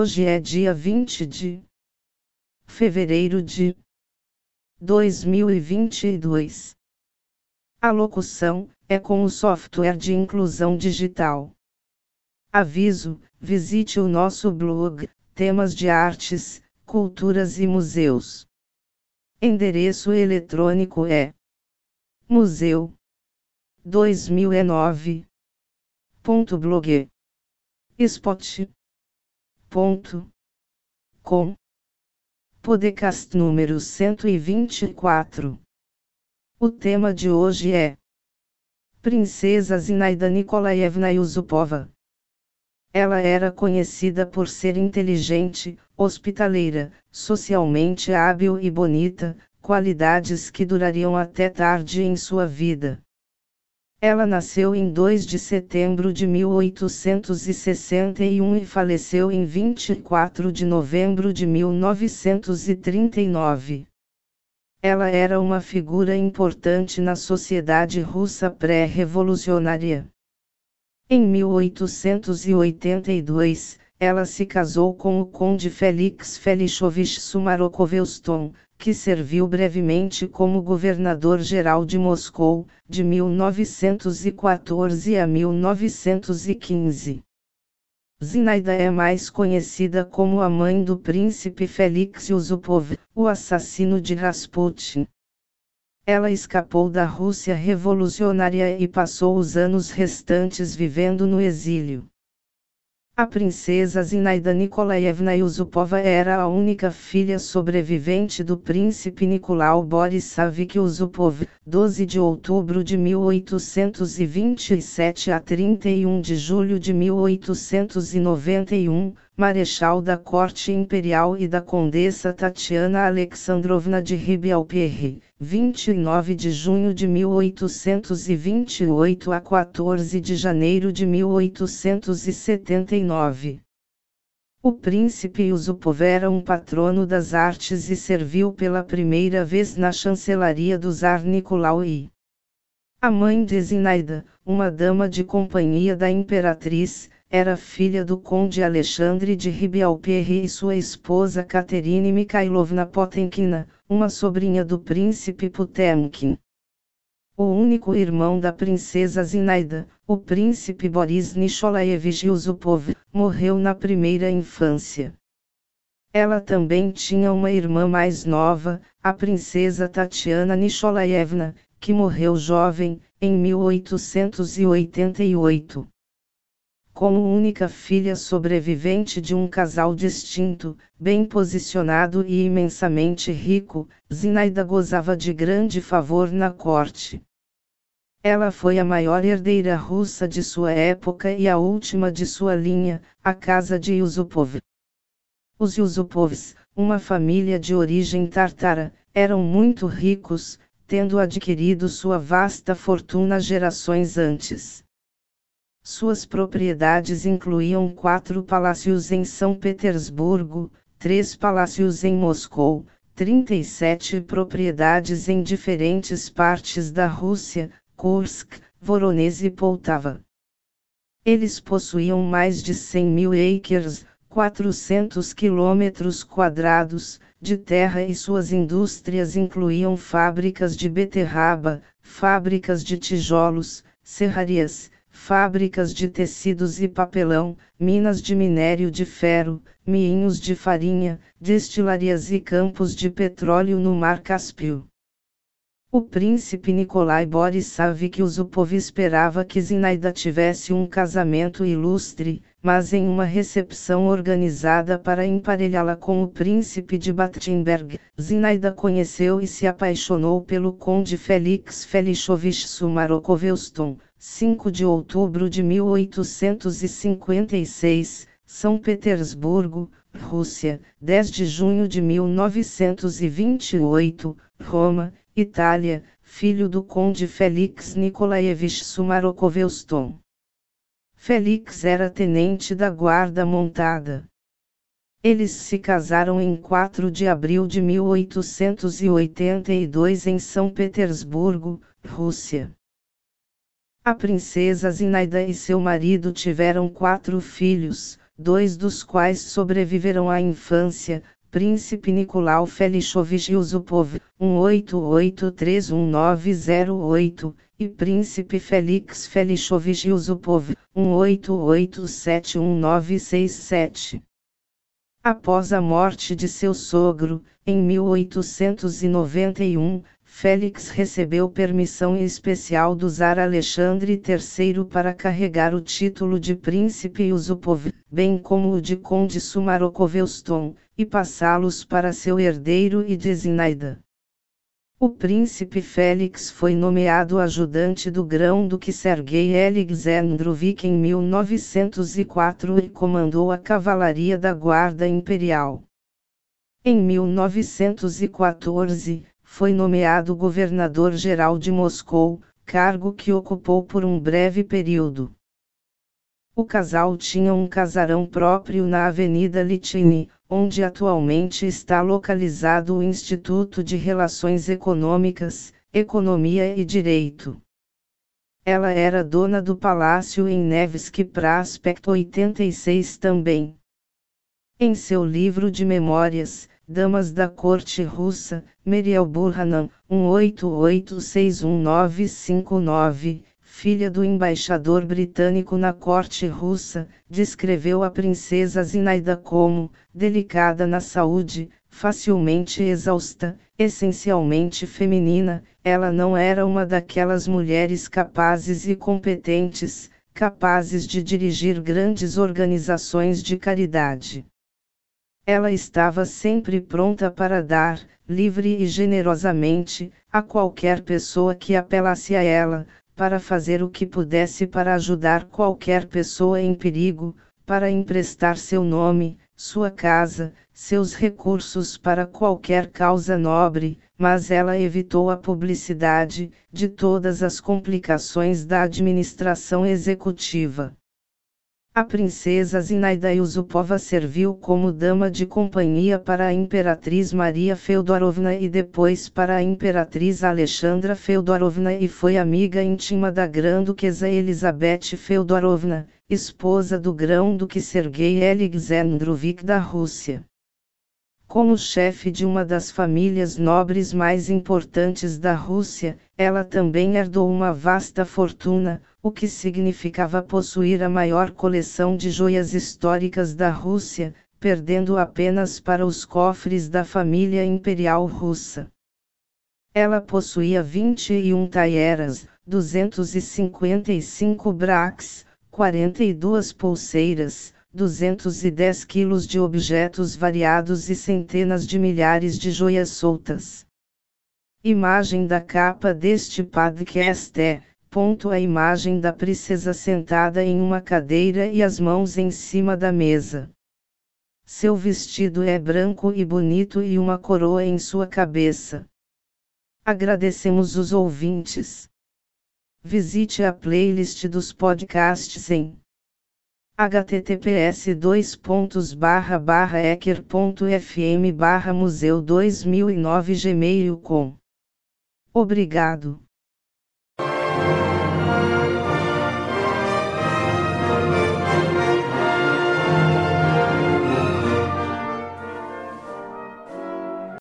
Hoje é dia 20 de fevereiro de 2022. A locução é com o software de inclusão digital. Aviso: visite o nosso blog, temas de artes, culturas e museus. Endereço eletrônico é museu 2009.blog spot.com Podcast número 124 O tema de hoje é Princesa Zinaida Nikolaevna Yusupova ela era conhecida por ser inteligente, hospitaleira, socialmente hábil e bonita, qualidades que durariam até tarde em sua vida. Ela nasceu em 2 de setembro de 1861 e faleceu em 24 de novembro de 1939. Ela era uma figura importante na sociedade russa pré-revolucionária. Em 1882, ela se casou com o conde Felix Felichovich Sumarokovelston, que serviu brevemente como governador-geral de Moscou, de 1914 a 1915. Zinaida é mais conhecida como a mãe do príncipe Felix Yusupov, o assassino de Rasputin. Ela escapou da Rússia revolucionária e passou os anos restantes vivendo no exílio. A princesa Zinaida Nikolaevna Yusupova era a única filha sobrevivente do príncipe Nicolau Borisavich Yusupov, 12 de outubro de 1827 a 31 de julho de 1891, marechal da corte imperial e da condessa Tatiana Alexandrovna de Ribealpierre, 29 de junho de 1828 a 14 de janeiro de 1879. O príncipe Yusupov era um patrono das artes e serviu pela primeira vez na chancelaria do czar Nicolau I. A mãe de Zinaida, uma dama de companhia da imperatriz, era filha do conde Alexandre de Ribealpierre e sua esposa Katerine Mikhailovna Potenkina, uma sobrinha do príncipe Potemkin. O único irmão da princesa Zinaida, o príncipe Boris Nikolaevich Yusupov, morreu na primeira infância. Ela também tinha uma irmã mais nova, a princesa Tatiana Nikolaevna, que morreu jovem, em 1888. Como única filha sobrevivente de um casal distinto, bem posicionado e imensamente rico, Zinaida gozava de grande favor na corte. Ela foi a maior herdeira russa de sua época e a última de sua linha, a casa de Yusupov. Os Yusupovs, uma família de origem tartara, eram muito ricos, tendo adquirido sua vasta fortuna gerações antes. Suas propriedades incluíam quatro palácios em São Petersburgo, três palácios em Moscou, 37 propriedades em diferentes partes da Rússia, Kursk, Voronezh e Poltava. Eles possuíam mais de 100 mil acres, 400 quilômetros quadrados, de terra e suas indústrias incluíam fábricas de beterraba, fábricas de tijolos, serrarias, fábricas de tecidos e papelão, minas de minério de ferro, miinhos de farinha, destilarias e campos de petróleo no Mar Cáspio. O príncipe Nikolai Borisavich Yusupov esperava que Zinaida tivesse um casamento ilustre, mas em uma recepção organizada para emparelhá-la com o príncipe de Battenberg, Zinaida conheceu e se apaixonou pelo conde Felix Felichovich Sumarokovelston, 5 de outubro de 1856, São Petersburgo, Rússia, 10 de junho de 1928, Roma, Itália, filho do conde Felix Nikolaevich Sumarokovelston. Felix era tenente da guarda montada. Eles se casaram em 4 de abril de 1882 em São Petersburgo, Rússia. A princesa Zinaida e seu marido tiveram quatro filhos, dois dos quais sobreviveram à infância, Príncipe Nicolau Felichovich Yusupov, 188319008, e Príncipe Felix Felichovich Yusupov, 188719767. Após a morte de seu sogro, em 1891, Félix recebeu permissão especial do czar Alexandre III para carregar o título de príncipe Yusupov, bem como o de conde Sumarokovelston, e passá-los para seu herdeiro e de Zinaida. O príncipe Félix foi nomeado ajudante do grão-duque Sergei Alexandrovich em 1904 e comandou a cavalaria da Guarda Imperial. Em 1914, foi nomeado governador-geral de Moscou, cargo que ocupou por um breve período. O casal tinha um casarão próprio na Avenida Litini, onde atualmente está localizado o Instituto de Relações Econômicas, Economia e Direito. Ela era dona do palácio em Nevsky Prospect 86 também. Em seu livro de memórias, Damas da Corte Russa, Meriel Burhanan, 188619559, filha do embaixador britânico na corte russa, descreveu a princesa Zinaida como, delicada na saúde, facilmente exausta, essencialmente feminina, ela não era uma daquelas mulheres capazes e competentes, capazes de dirigir grandes organizações de caridade. Ela estava sempre pronta para dar, livre e generosamente, a qualquer pessoa que apelasse a ela, para fazer o que pudesse para ajudar qualquer pessoa em perigo, para emprestar seu nome, sua casa, seus recursos para qualquer causa nobre, mas ela evitou a publicidade, de todas as complicações da administração executiva. A princesa Zinaida Yusupova serviu como dama de companhia para a imperatriz Maria Feodorovna e depois para a imperatriz Alexandra Feodorovna e foi amiga íntima da grã-duquesa Elizabeth Feodorovna, esposa do grão-duque Sergei Alexandrovich da Rússia. Como chefe de uma das famílias nobres mais importantes da Rússia, ela também herdou uma vasta fortuna, o que significava possuir a maior coleção de joias históricas da Rússia, perdendo apenas para os cofres da família imperial russa. Ela possuía 21 taieras, 255 braques, 42 pulseiras, 210 quilos de objetos variados e centenas de milhares de joias soltas. Imagem da capa deste podcast é, ponto a imagem da princesa sentada em uma cadeira e as mãos em cima da mesa. Seu vestido é branco e bonito e uma coroa em sua cabeça. Agradecemos os ouvintes. Visite a playlist dos podcasts em https dois pontos barra barra ecker.fm barra museu 2009 gmail com Obrigado.